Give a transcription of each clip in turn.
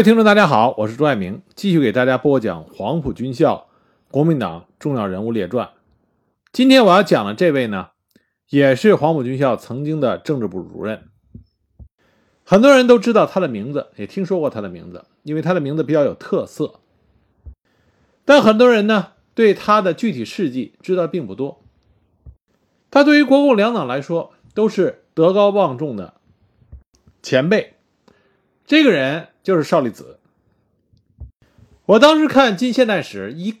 各位听众，大家好，我是朱爱明，继续给大家播讲黄埔军校国民党重要人物列传。今天我要讲的这位呢，也是黄埔军校曾经的政治部主任，很多人都知道他的名字，也听说过他的名字，因为他的名字比较有特色。但很多人呢，对他的具体事迹知道并不多。他对于国共两党来说，都是德高望重的前辈。这个人就是邵立子。我当时看《近现代史》，一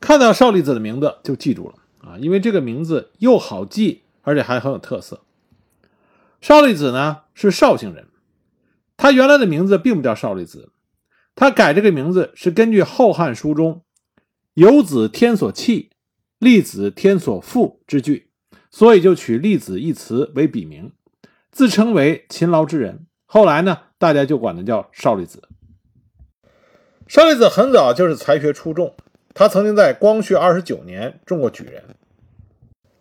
看到邵立子的名字就记住了啊，因为这个名字又好记，而且还很有特色。邵立子呢是绍兴人，他原来的名字并不叫邵立子，他改这个名字是根据《后汉书》中“有子天所弃，立子天所负”之句，所以就取“立子”一词为笔名，自称为勤劳之人。后来呢？大家就管他叫邵立子。邵立子很早就是才学出众，他曾经在光绪二十九年中过举人。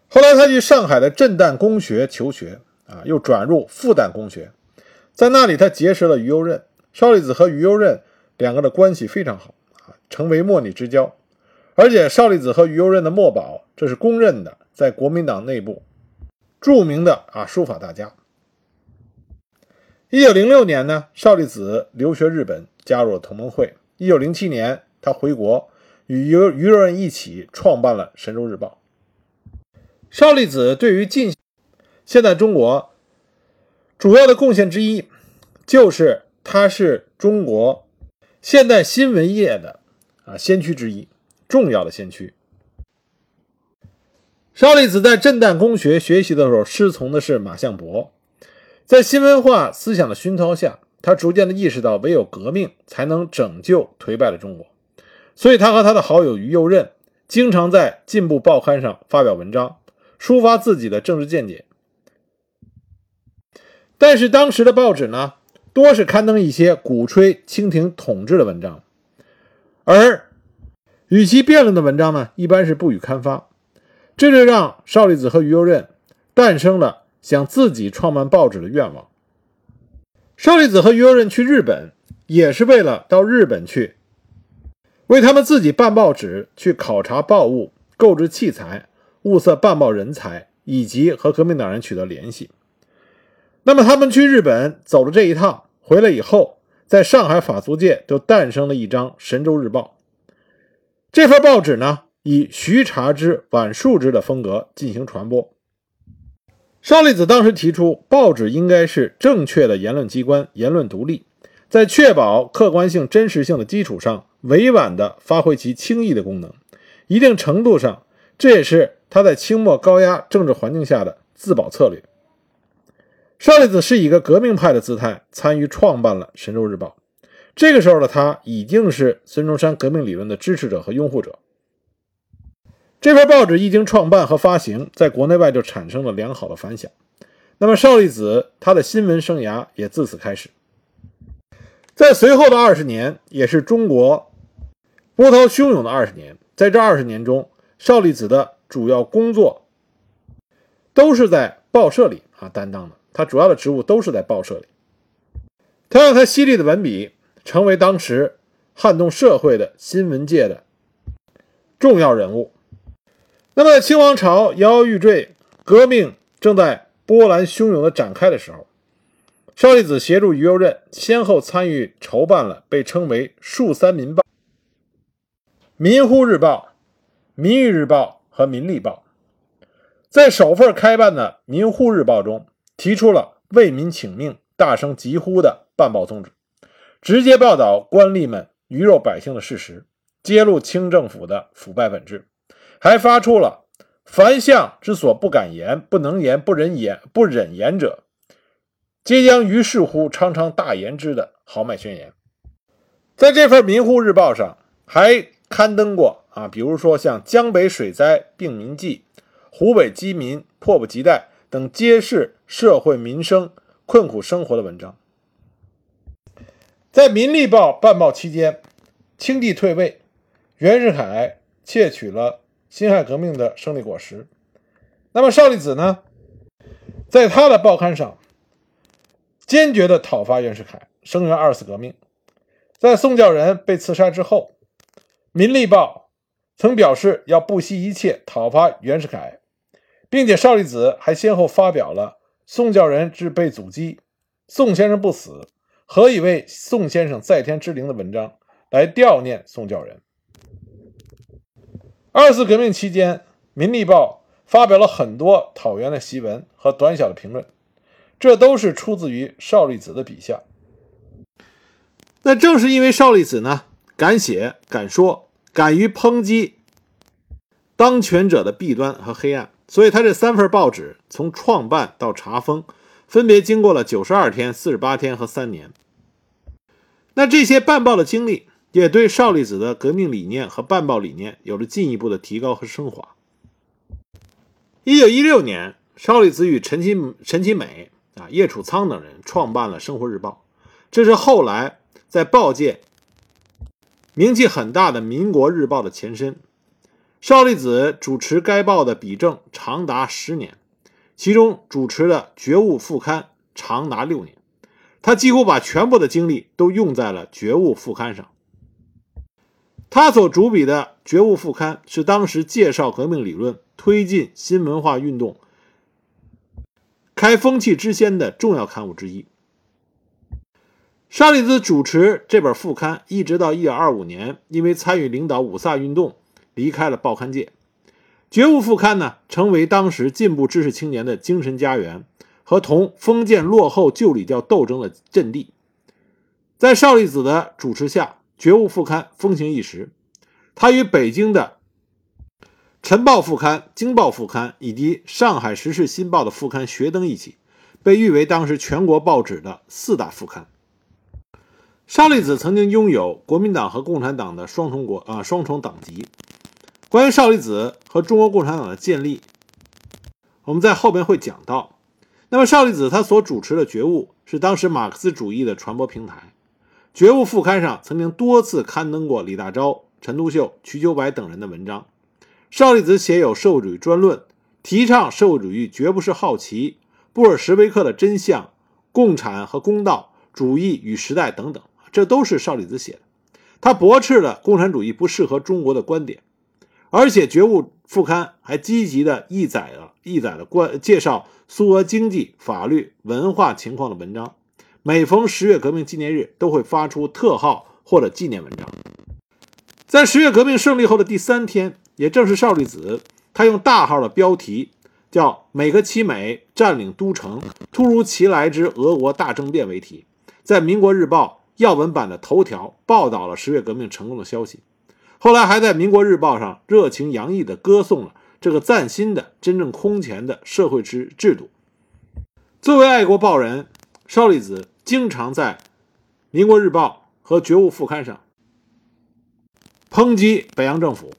后来他去上海的震旦公学求学，啊，又转入复旦公学，在那里他结识了于右任。邵立子和于右任两个的关系非常好，啊，成为莫逆之交。而且邵立子和于右任的墨宝，这是公认的，在国民党内部著名的啊书法大家。一九零六年呢，邵力子留学日本，加入了同盟会。一九零七年，他回国，与于于右任一起创办了《神州日报》。邵力子对于近现代中国主要的贡献之一，就是他是中国现代新闻业的啊先驱之一，重要的先驱。邵力子在震旦公学学习的时候，师从的是马相伯。在新文化思想的熏陶下，他逐渐的意识到，唯有革命才能拯救颓败的中国。所以，他和他的好友于右任经常在进步报刊上发表文章，抒发自己的政治见解。但是，当时的报纸呢，多是刊登一些鼓吹清廷统治的文章，而与其辩论的文章呢，一般是不予刊发。这就让邵力子和于右任诞生了。想自己创办报纸的愿望。邵力子和于右任去日本，也是为了到日本去为他们自己办报纸，去考察报务、购置器材、物色办报人才，以及和革命党人取得联系。那么他们去日本走了这一趟，回来以后，在上海法租界就诞生了一张《神州日报》。这份报纸呢，以徐察之、晚树之的风格进行传播。邵力子当时提出，报纸应该是正确的言论机关，言论独立，在确保客观性、真实性的基础上，委婉地发挥其轻易的功能。一定程度上，这也是他在清末高压政治环境下的自保策略。邵力子是以一个革命派的姿态参与创办了《神州日报》，这个时候的他已经是孙中山革命理论的支持者和拥护者。这份报纸一经创办和发行，在国内外就产生了良好的反响。那么邵力子他的新闻生涯也自此开始。在随后的二十年，也是中国波涛汹涌的二十年。在这二十年中，邵力子的主要工作都是在报社里啊担当的，他主要的职务都是在报社里。他让他犀利的文笔成为当时撼动社会的新闻界的重要人物。那么，清王朝摇摇欲坠，革命正在波澜汹涌的展开的时候，邵力子协助于右任，先后参与筹办了被称为“数三民报”、《民呼日报》、《民誉日报》和《民利报》。在首份开办的《民呼日报》中，提出了为民请命、大声疾呼的办报宗旨，直接报道官吏们鱼肉百姓的事实，揭露清政府的腐败本质。还发出了“凡相之所不敢言、不能言、不忍言、不忍言者，皆将于是乎常常大言之”的豪迈宣言。在这份《民呼日报》上，还刊登过啊，比如说像江北水灾病民记、湖北饥民迫不及待等揭示社会民生困苦生活的文章。在《民利报》办报期间，清帝退位，袁世凯窃取了。辛亥革命的胜利果实。那么邵力子呢，在他的报刊上坚决地讨伐袁世凯，声援二次革命。在宋教仁被刺杀之后，《民立报》曾表示要不惜一切讨伐袁世凯，并且邵力子还先后发表了《宋教仁之被阻击，宋先生不死，何以为宋先生在天之灵》的文章，来悼念宋教仁。二次革命期间，《民力报》发表了很多讨袁的檄文和短小的评论，这都是出自于邵力子的笔下。那正是因为邵力子呢，敢写、敢说、敢于抨击当权者的弊端和黑暗，所以他这三份报纸从创办到查封，分别经过了九十二天、四十八天和三年。那这些办报的经历，也对邵力子的革命理念和办报理念有了进一步的提高和升华。一九一六年，邵力子与陈其陈其美啊、叶楚仓等人创办了《生活日报》，这是后来。在报界名气很大的《民国日报》的前身，邵力子主持该报的笔政长达十年，其中主持的《觉悟》副刊长达六年。他几乎把全部的精力都用在了《觉悟》副刊上。他所主笔的《觉悟》副刊是当时介绍革命理论、推进新文化运动、开风气之先的重要刊物之一。沙利兹主持这本副刊，一直到1925年，因为参与领导五卅运动，离开了报刊界。觉悟副刊呢，成为当时进步知识青年的精神家园和同封建落后旧礼教斗争的阵地。在邵力子的主持下，觉悟副刊风行一时。他与北京的《晨报》副刊、《京报》副刊以及《上海时事新报》的副刊学登一起，被誉为当时全国报纸的四大副刊。邵力子曾经拥有国民党和共产党的双重国啊双重党籍。关于邵力子和中国共产党的建立，我们在后边会讲到。那么邵力子他所主持的《觉悟》是当时马克思主义的传播平台，《觉悟》副刊上曾经多次刊登过李大钊、陈独秀、瞿秋白等人的文章。邵力子写有社会主义专论，提倡社会主义绝不是好奇、布尔什维克的真相、共产和公道主义与时代等等。这都是邵力子写的，他驳斥了共产主义不适合中国的观点，而且《觉悟》副刊还积极的译载了译载了关介绍苏俄经济、法律、文化情况的文章。每逢十月革命纪念日，都会发出特号或者纪念文章。在十月革命胜利后的第三天，也正是邵力子他用大号的标题叫“美克其美占领都城，突如其来之俄国大政变”为题，在《民国日报》。要闻版的头条报道了十月革命成功的消息，后来还在《民国日报》上热情洋溢地歌颂了这个崭新的、真正空前的社会制制度。作为爱国报人，邵力子经常在《民国日报》和《觉悟》副刊上抨击北洋政府。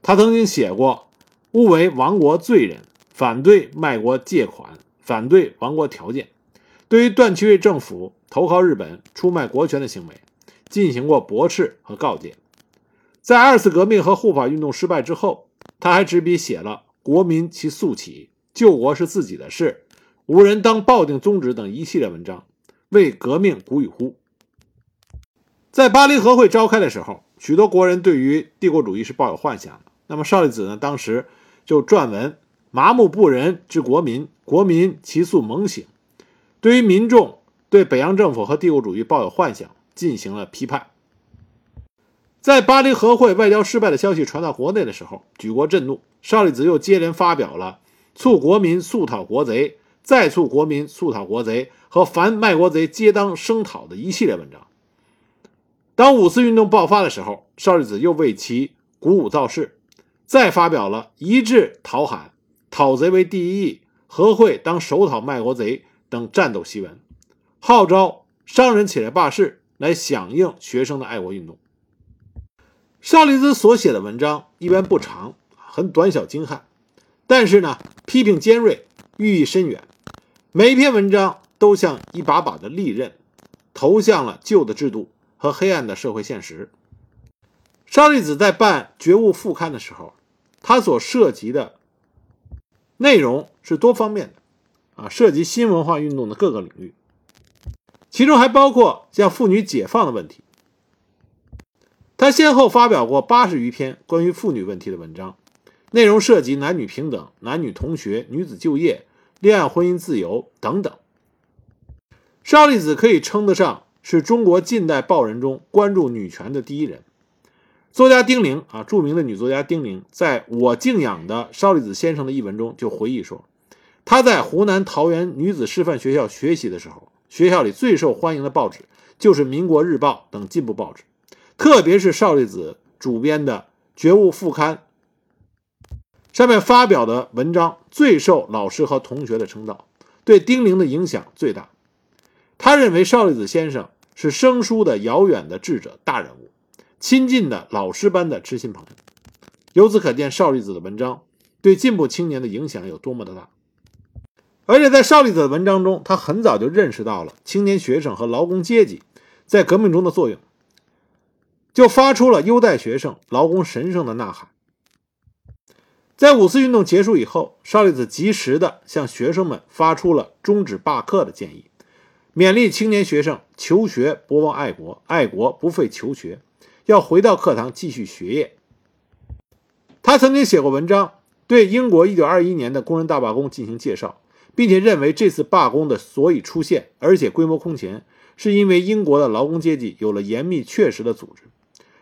他曾经写过“勿为亡国罪人”，反对卖国借款，反对亡国条件。对于段祺瑞政府投靠日本、出卖国权的行为，进行过驳斥和告诫。在二次革命和护法运动失败之后，他还执笔写了《国民其速起》《救国是自己的事》《无人当抱定宗旨》等一系列文章，为革命鼓与呼。在巴黎和会召开的时候，许多国人对于帝国主义是抱有幻想的。那么邵力子呢？当时就撰文：“麻木不仁之国民，国民其速猛醒。”对于民众对北洋政府和帝国主义抱有幻想，进行了批判。在巴黎和会外交失败的消息传到国内的时候，举国震怒。邵力子又接连发表了“促国民速讨国贼”“再促国民速讨国贼”和“凡卖国贼皆当声讨”的一系列文章。当五四运动爆发的时候，邵力子又为其鼓舞造势，再发表了一致讨喊“讨贼为第一义，和会当首讨卖国贼”。等战斗檄文，号召商人起来罢市，来响应学生的爱国运动。邵力子所写的文章一般不长，很短小精悍，但是呢，批评尖锐，寓意深远。每一篇文章都像一把把的利刃，投向了旧的制度和黑暗的社会现实。邵力子在办《觉悟》副刊的时候，他所涉及的内容是多方面的。啊，涉及新文化运动的各个领域，其中还包括像妇女解放的问题，他先后发表过八十余篇关于妇女问题的文章，内容涉及男女平等、男女同学、女子就业、恋爱婚姻自由等等。邵力子可以称得上是中国近代报人中关注女权的第一人。作家丁玲啊，著名的女作家丁玲，在我敬仰的邵力子先生的一文中就回忆说，她在湖南桃园女子师范学校学习的时候，学校里最受欢迎的报纸就是《民国日报》等进步报纸，特别是邵力子主编的《觉悟》副刊，上面发表的文章最受老师和同学的称道，对丁玲的影响最大。他认为邵力子先生是生疏的遥远的智者大人物。亲近的老师般的知心朋友，由此可见邵力子的文章对进步青年的影响有多么的大。而且在邵力子的文章中，他很早就认识到了青年学生和劳工阶级在革命中的作用，就发出了优待学生、劳工神圣的呐喊。在五四运动结束以后，邵力子及时的向学生们发出了终止罢课的建议，勉励青年学生求学不忘爱国，爱国不废求学。要回到课堂继续学业。他曾经写过文章，对英国1921年的工人大罢工进行介绍，并且认为这次罢工的所以出现，而且规模空前，是因为英国的劳工阶级有了严密确实的组织。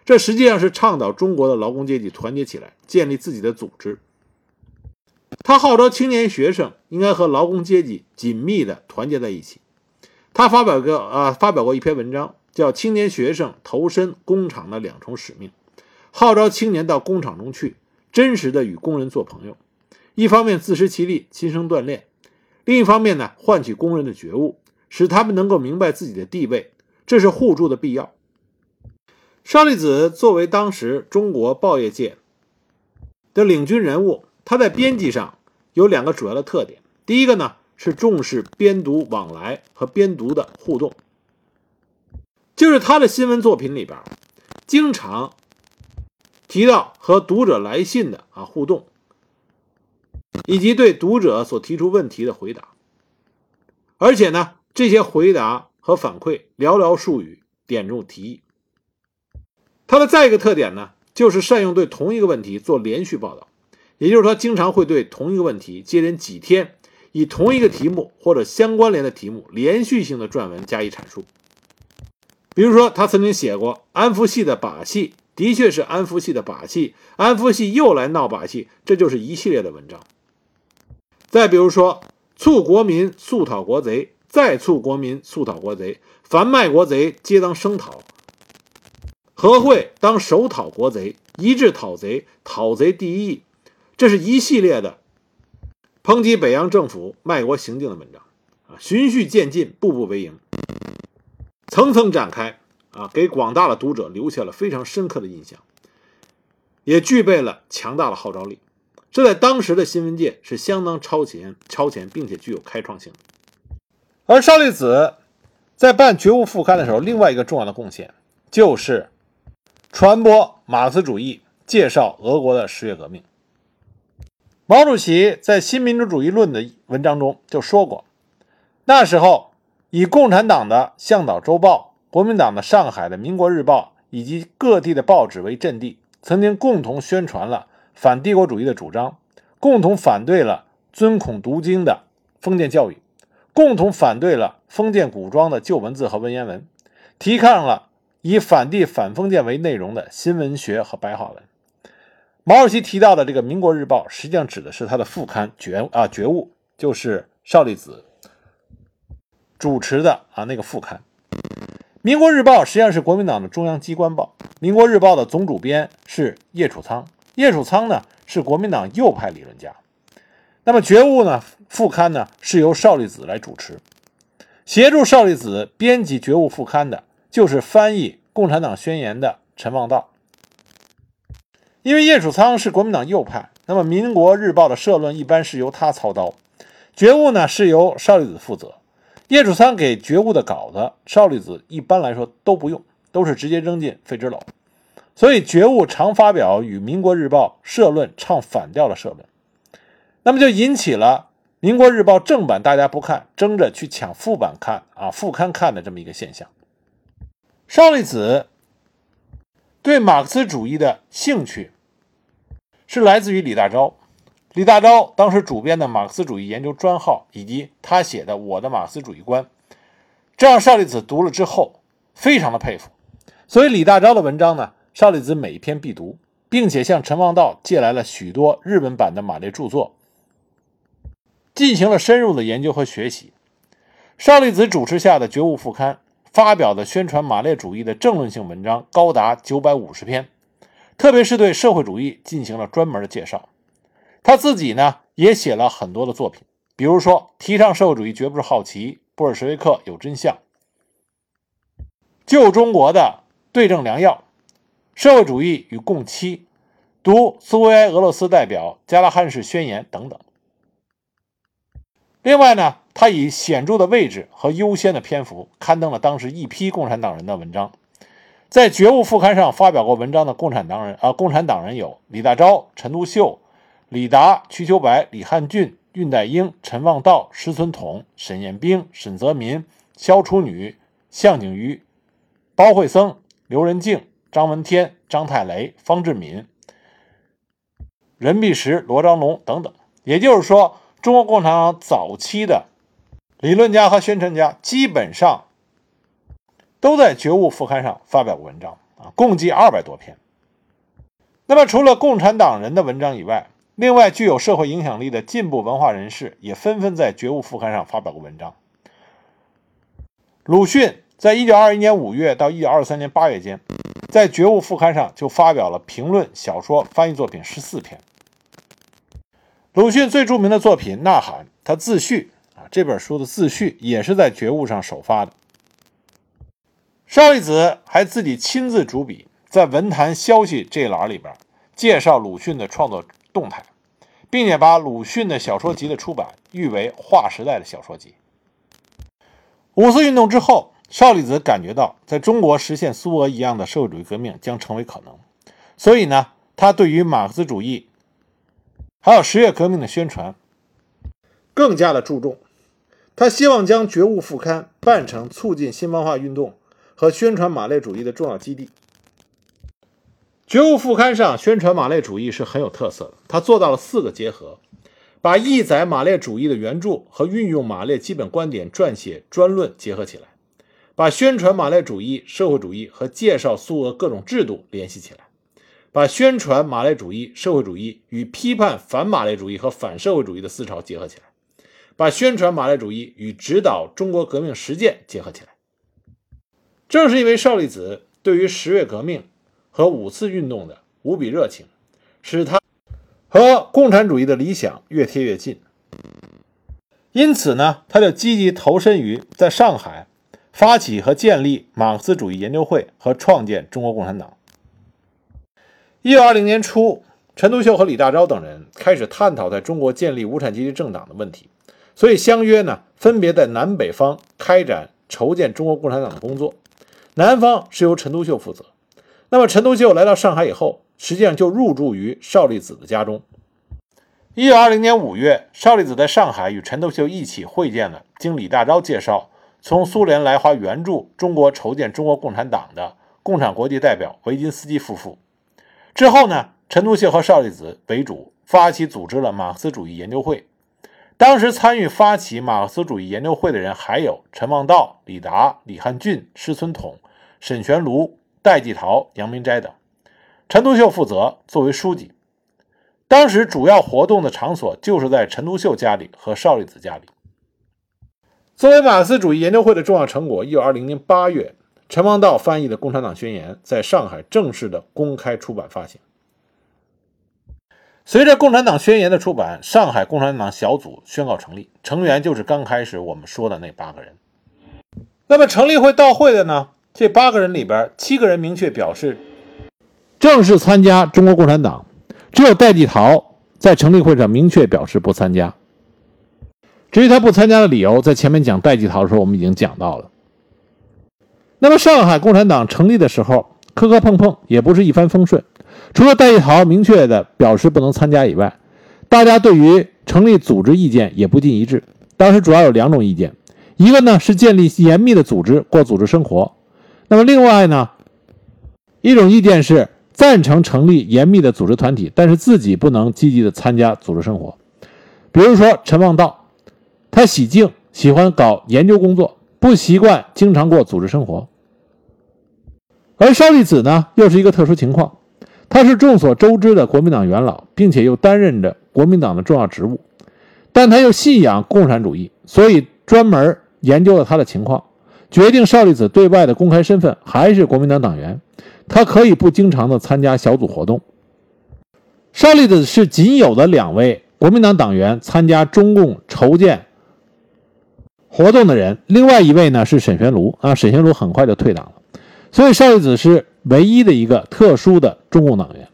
这实际上是倡导中国的劳工阶级团结起来，建立自己的组织。他号召青年学生应该和劳工阶级紧密地团结在一起。他发表过啊，发表过一篇文章。叫青年学生投身工厂的两重使命，号召青年到工厂中去，真实的与工人做朋友。一方面自食其力，亲身锻炼；另一方面呢，唤起工人的觉悟，使他们能够明白自己的地位，这是互助的必要。邵力子作为当时中国报业界的领军人物，他在编辑上有两个主要的特点：第一个呢是重视编读往来和编读的互动。就是他的新闻作品里边，经常提到和读者来信的啊互动，以及对读者所提出问题的回答。而且呢，这些回答和反馈寥寥数语，点中题意。他的再一个特点呢，就是善用对同一个问题做连续报道，也就是说，经常会对同一个问题接连几天，以同一个题目或者相关联的题目连续性的撰文加以阐述。比如说，他曾经写过安福系的把戏，的确是安福系的把戏，安福系又来闹把戏，这就是一系列的文章。再比如说，促国民速讨国贼，再促国民速讨国贼，凡卖国贼皆当声讨，何会当首讨国贼，一致讨贼，讨贼第一义。这是一系列的抨击北洋政府卖国行径的文章啊，循序渐进，步步为营。层层展开啊，给广大的读者留下了非常深刻的印象，也具备了强大的号召力。这在当时的新闻界是相当超前、超前，并且具有开创性。而邵力子在办《觉悟》副刊的时候，另外一个重要的贡献就是传播马克思主义，介绍俄国的十月革命。毛主席在《新民主主义论》的文章中就说过，那时候。以共产党的《向导周报》、国民党的上海的《民国日报》以及各地的报纸为阵地，曾经共同宣传了反帝国主义的主张，共同反对了尊孔读经的封建教育，共同反对了封建古装的旧文字和文言文，提倡了以反帝反封建为内容的新文学和白话文。毛主席提到的这个《民国日报》，实际上指的是他的副刊《觉啊觉悟》，就是邵力子。主持的啊那个副刊，《民国日报》实际上是国民党的中央机关报，《民国日报》的总主编是叶楚仓，叶楚仓呢是国民党右派理论家。那么《觉悟》呢副刊呢是由邵力子来主持，协助邵力子编辑《觉悟》副刊的就是翻译《共产党宣言》的陈望道。因为叶楚仓是国民党右派，那么《民国日报》的社论一般是由他操刀，《觉悟》呢是由邵力子负责。叶楚仓给觉悟的稿子，邵力子一般来说都不用，都是直接扔进废纸篓。所以觉悟常发表与《民国日报》社论唱反调的社论，那么就引起了《民国日报》正版大家不看，争着去抢副版看啊，副刊看的这么一个现象。邵力子对马克思主义的兴趣是来自于李大钊。李大钊当时主编的《马克思主义研究专号》以及他写的《我的马克思主义观》，这让邵力子读了之后非常的佩服。所以李大钊的文章呢，邵力子每一篇必读，并且向陈望道借来了许多日本版的马列著作，进行了深入的研究和学习。邵力子主持下的《觉悟》副刊发表的宣传马列主义的政论性文章高达九百五十篇，特别是对社会主义进行了专门的介绍。他自己呢也写了很多的作品，比如说提倡社会主义绝不是好奇，布尔什维克有真相，救中国的对症良药，社会主义与共妻，读苏维埃俄罗斯代表加拉汉式宣言等等。另外呢。他以显著的位置和优先的篇幅刊登了当时一批共产党人的文章，在《觉悟》副刊上发表过文章的共产党人啊，共产党人有李大钊、陈独秀、李达、瞿秋白、李汉俊、恽代英、陈望道、石存统、沈雁冰、沈泽民、萧楚女、向景瑜、包惠僧、刘仁静、张闻天、张太雷、方志敏、任弼时、罗章龙等等。也就是说，中国共产党早期的。理论家和宣传家基本上都在《觉悟》副刊上发表过文章啊，共计二百多篇。那么，除了共产党人的文章以外，另外具有社会影响力的进步文化人士也纷纷在《觉悟》副刊上发表过文章。鲁迅在一九二一年五月到一九二三年八月间，在《觉悟》副刊上就发表了评论、小说、翻译作品十四篇。鲁迅最著名的作品《呐喊》，他自序。这本书的自序也是在《觉悟》上首发的。邵力子还自己亲自主笔，在文坛消息这一栏里边介绍鲁迅的创作动态，并且把鲁迅的小说集的出版誉为划时代的小说集。五四运动之后，邵力子感觉到在中国实现苏俄一样的社会主义革命将成为可能，所以呢，他对于马克思主义还有十月革命的宣传更加的注重。他希望将《觉悟》副刊办成促进新文化运动和宣传马列主义的重要基地。《觉悟》副刊上宣传马列主义是很有特色的，他做到了四个结合：把译载马列主义的原著和运用马列基本观点撰写专论结合起来，把宣传马列主义、社会主义和介绍苏俄各种制度联系起来，把宣传马列主义、社会主义与批判反马列主义和反社会主义的思潮结合起来。把宣传马列主义与指导中国革命实践结合起来。正是因为邵力子对于十月革命和五四运动的无比热情，使他和共产主义的理想越贴越近。因此呢，他就积极投身于在上海发起和建立马克思主义研究会和创建中国共产党。一九二零年初，陈独秀和李大钊等人开始探讨在中国建立无产阶级政党的问题。所以相约呢，分别在南北方开展筹建中国共产党的工作。南方是由陈独秀负责。那么陈独秀来到上海以后，实际上就入住于邵力子的家中。一九二零年五月，邵力子在上海与陈独秀一起会见了经李大钊介绍从苏联来华援助中国筹建中国共产党的共产国际代表维金斯基夫妇。之后呢，陈独秀和邵力子为主发起组织了马克思主义研究会。当时参与发起马克思主义研究会的人还有陈望道、李达、李汉俊、施存统、沈玄庐、戴季陶、杨明斋等。陈独秀负责作为书记。当时主要活动的场所就是在陈独秀家里和邵力子家里。作为马克思主义研究会的重要成果，1920年8月，陈望道翻译的《共产党宣言》在上海正式的公开出版发行。随着《共产党宣言》的出版，上海共产党小组宣告成立，成员就是刚开始我们说的那八个人。那么成立会到会的呢？这八个人里边，七个人明确表示正式参加中国共产党，只有戴季陶在成立会上明确表示不参加。至于他不参加的理由，在前面讲戴季陶的时候我们已经讲到了。那么上海共产党成立的时候，磕磕碰碰，也不是一帆风顺。除了戴季陶明确的表示不能参加以外，大家对于成立组织意见也不尽一致。当时主要有两种意见，一个呢是建立严密的组织过组织生活，那么另外呢，一种意见是赞成成立严密的组织团体，但是自己不能积极的参加组织生活。比如说陈望道，他喜静，喜欢搞研究工作，不习惯经常过组织生活。而邵力子呢，又是一个特殊情况，他是众所周知的国民党元老，并且又担任着国民党的重要职务，但他又信仰共产主义，所以专门研究了他的情况，决定邵力子对外的公开身份还是国民党党员，他可以不经常的参加小组活动。邵力子是仅有的两位。国民党党员参加中共筹建活动的人，另外一位呢是沈玄庐啊。沈玄庐很快就退党了，所以邵力子是唯一的一个特殊的中共党员。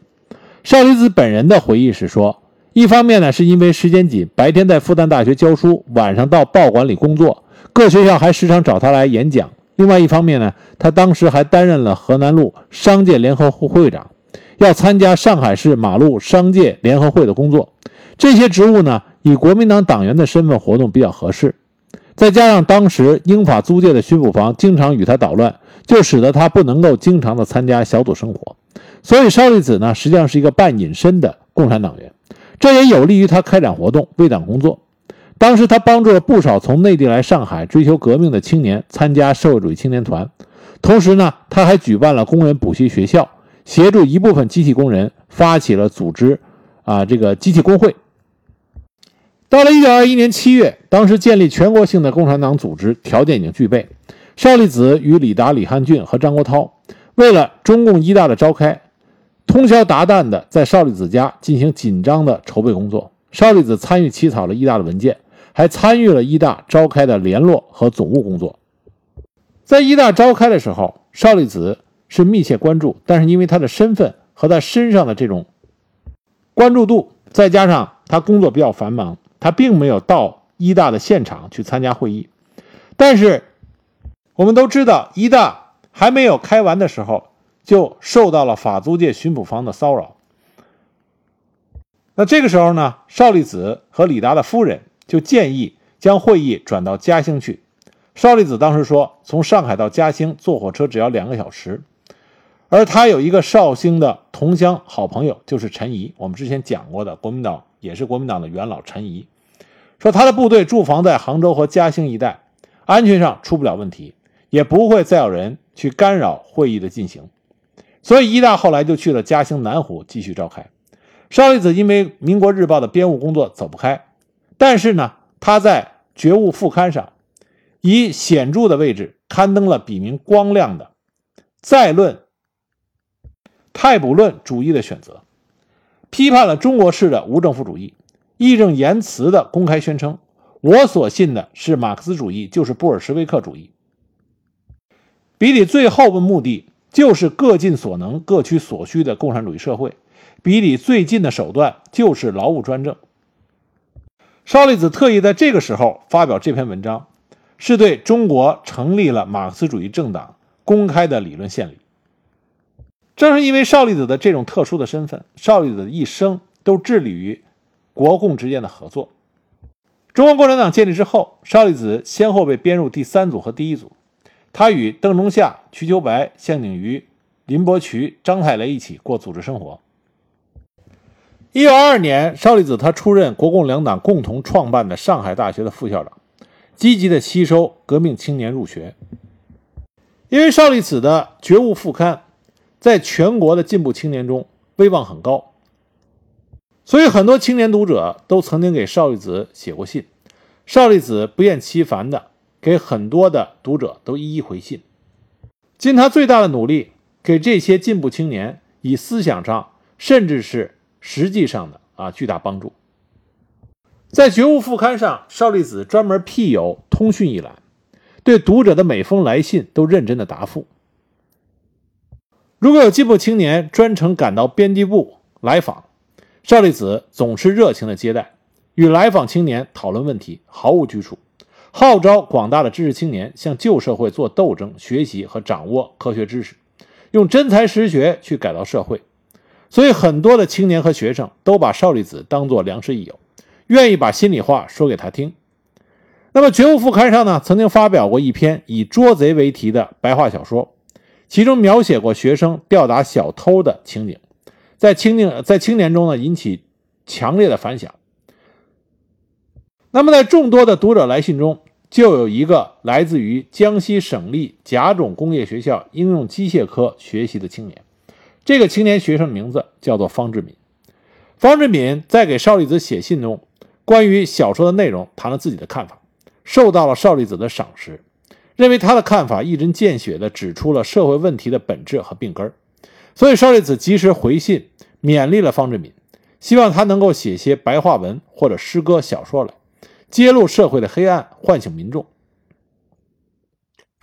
邵力子本人的回忆是说，一方面呢是因为时间紧，白天在复旦大学教书，晚上到报馆里工作，各学校还时常找他来演讲；另外一方面呢，他当时还担任了河南路商界联合会会长，要参加上海市马路商界联合会的工作。这些职务呢，以国民党党员的身份活动比较合适，再加上当时英法租界的巡捕房经常与他捣乱，就使得他不能够经常的参加小组生活。所以邵力子呢，实际上是一个半隐身的共产党员，这也有利于他开展活动、为党工作。当时他帮助了不少从内地来上海追求革命的青年参加社会主义青年团，同时呢，他还举办了工人补习学校，协助一部分机器工人发起了组织，啊，这个机器工会。到了一九二一年七月，当时建立全国性的共产党组织条件已经具备。邵力子与李达、李汉俊和张国焘为了中共一大的召开，通宵达旦的在邵力子家进行紧张的筹备工作。邵力子参与起草了一大的文件，还参与了一大召开的联络和总务工作。在一大召开的时候，邵力子是密切关注，但是因为他的身份和他身上的这种关注度，再加上他工作比较繁忙。他并没有到一大的现场去参加会议，但是我们都知道，一大还没有开完的时候，就受到了法租界巡捕房的骚扰。那这个时候呢，邵力子和李达的夫人就建议将会议转到嘉兴去。邵力子当时说，从上海到嘉兴坐火车只要两个小时，而他有一个绍兴的同乡好朋友，就是陈仪，我们之前讲过的国民党。也是国民党的元老陈仪说，他的部队驻防在杭州和嘉兴一带，安全上出不了问题，也不会再有人去干扰会议的进行。所以，一大后来就去了嘉兴南湖继续召开。邵力子因为《民国日报》的编务工作走不开，但是呢，他在《觉悟》副刊上以显著的位置刊登了笔名光亮的《再论太卜论主义的选择》。批判了中国式的无政府主义，义正言辞地公开宣称：“我所信的是马克思主义，就是布尔什维克主义。比里最后的目的就是各尽所能、各取所需的共产主义社会。比里最近的手段就是劳务专政。”邵力子特意在这个时候发表这篇文章，是对中国成立了马克思主义政党公开的理论献礼。正是因为邵力子的这种特殊的身份，邵力子的一生都致力于国共之间的合作。中国共产党建立之后，邵力子先后被编入第三组和第一组。他与邓中夏、瞿秋白、项景瑜、林伯渠、张太雷一起过组织生活。一九二二年，邵力子他出任国共两党共同创办的上海大学的副校长，积极的吸收革命青年入学。因为邵力子的觉悟副刊。在全国的进步青年中威望很高，所以很多青年读者都曾经给邵力子写过信。邵力子不厌其烦的给很多的读者都一一回信，尽他最大的努力给这些进步青年以思想上甚至是实际上的啊巨大帮助。在《觉悟》副刊上，邵力子专门辟有通讯一栏，对读者的每封来信都认真的答复。如果有进步青年专程赶到编辑部来访，邵力子总是热情的接待，与来访青年讨论问题，毫无拘束，号召广大的知识青年向旧社会做斗争，学习和掌握科学知识，用真才实学去改造社会。所以，很多的青年和学生都把邵力子当作良师益友，愿意把心里话说给他听。那么，《觉悟》副刊上呢，曾经发表过一篇以捉贼为题的白话小说。其中描写过学生吊打小偷的情景，在青年在青年中呢引起强烈的反响。那么，在众多的读者来信中，就有一个来自于江西省立甲种工业学校应用机械科学习的青年。这个青年学生名字叫做方志敏。方志敏在给邵力子写信中，关于小说的内容谈了自己的看法，受到了邵力子的赏识，认为他的看法一针见血地指出了社会问题的本质和病根所以邵力子及时回信勉励了方志敏，希望他能够写些白话文或者诗歌、小说来。揭露社会的黑暗，唤醒民众。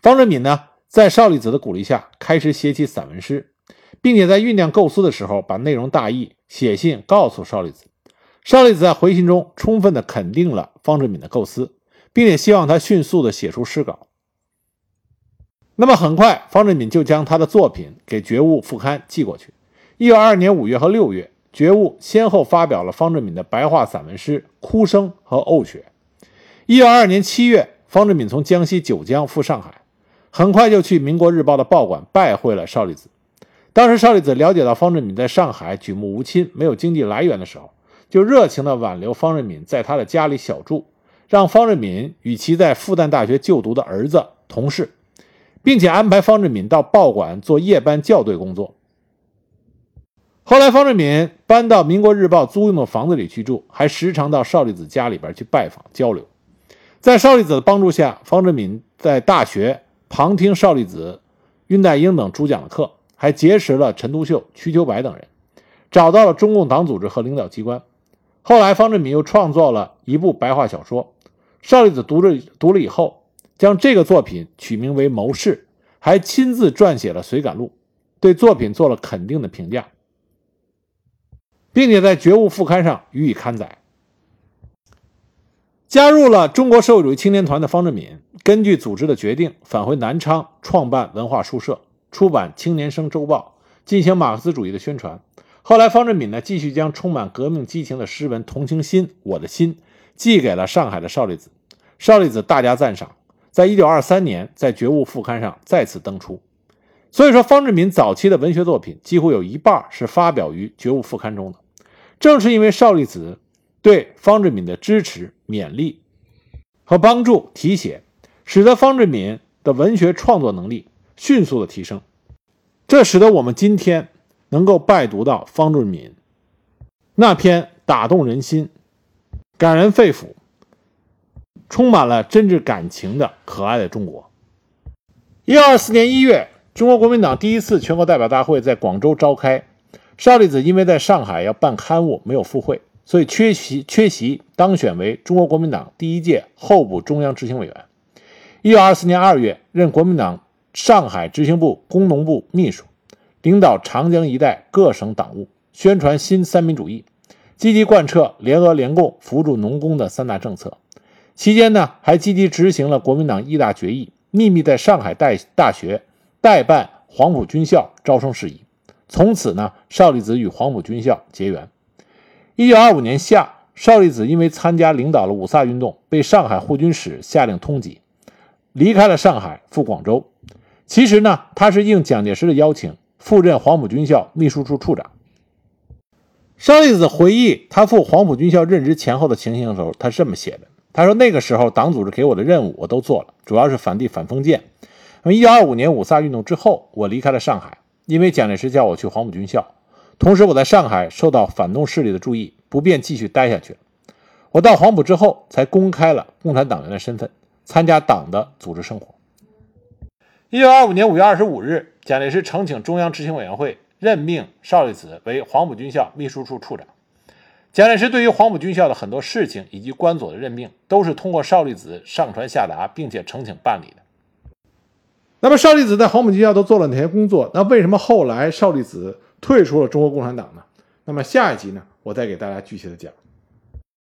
方志敏呢，在邵力子的鼓励下，开始写起散文诗，并且在酝酿构思的时候，把内容大意写信告诉邵力子。邵力子在回信中充分的肯定了方志敏的构思，并且希望他迅速的写出诗稿。那么很快，方志敏就将他的作品给《觉悟》副刊寄过去。一九二二年五月和六月，《觉悟》先后发表了方志敏的白话散文诗《哭声》和《呕血》。一九二二年七月，方志敏从江西九江赴上海，很快就去《民国日报》的报馆拜会了邵力子。当时，邵力子了解到方志敏在上海举目无亲、没有经济来源的时候，就热情地挽留方志敏在他的家里小住，让方志敏与其在复旦大学就读的儿子同事，并且安排方志敏到报馆做夜班校对工作。后来，方志敏搬到《民国日报》租用的房子里去住，还时常到邵力子家里边去拜访交流。在邵力子的帮助下，方志敏在大学旁听邵力子、恽代英等主讲的课，还结识了陈独秀、瞿秋白等人，找到了中共党组织和领导机关。后来，方志敏又创作了一部白话小说，邵力子读着读了以后，将这个作品取名为《谋士》，还亲自撰写了随感录，对作品做了肯定的评价，并且在《觉悟》副刊上予以刊载。加入了中国社会主义青年团的方志敏，根据组织的决定，返回南昌创办文化书社，出版《青年生周报》，进行马克思主义的宣传。后来，方志敏呢，继续将充满革命激情的诗文《同情心》《我的心》寄给了上海的邵力子，邵力子大加赞赏。在一九二三年，在《觉悟》副刊上再次登出。所以说，方志敏早期的文学作品几乎有一半是发表于《觉悟》副刊中的。正是因为邵力子。对方志敏的支持、勉励和帮助提携，使得方志敏的文学创作能力迅速的提升。这使得我们今天能够拜读到方志敏那篇打动人心、感人肺腑、充满了真挚感情的《可爱的中国》。一九二四年一月，中国国民党第一次全国代表大会在广州召开，邵力子因为在上海要办刊物，没有赴会。所以缺席缺席当选为中国国民党第一届候补中央执行委员。一九二四年二月，任国民党上海执行部工农部秘书，领导长江一带各省党务，宣传新三民主义，积极贯彻联俄联共扶助农工的三大政策。期间呢，还积极执行了国民党一大决议，秘密在上海代大学代办黄埔军校招生事宜。从此呢，邵力子与黄埔军校结缘。一九二五年夏，邵力子因为参加领导了五卅运动，被上海护军使下令通缉，离开了上海，赴广州。其实呢，他是应蒋介石的邀请，赴任黄埔军校秘书处处长。邵力子回忆他赴黄埔军校任职前后的情形的时候，他是这么写的：他说那个时候党组织给我的任务我都做了，主要是反帝反封建。那么一九二五年五卅运动之后，我离开了上海，因为蒋介石叫我去黄埔军校。同时，我在上海受到反动势力的注意，不便继续待下去。我到黄埔之后，才公开了共产党员的身份，参加党的组织生活。一九二五年五月二十五日，蒋介石呈请中央执行委员会任命邵力子为黄埔军校秘书处处长。蒋介石对于黄埔军校的很多事情以及官佐的任命，都是通过邵力子上传下达，并且呈请办理的。那么，邵力子在黄埔军校都做了哪些工作？那为什么后来邵力子？退出了中国共产党呢？那么下一集呢，我再给大家具体的讲。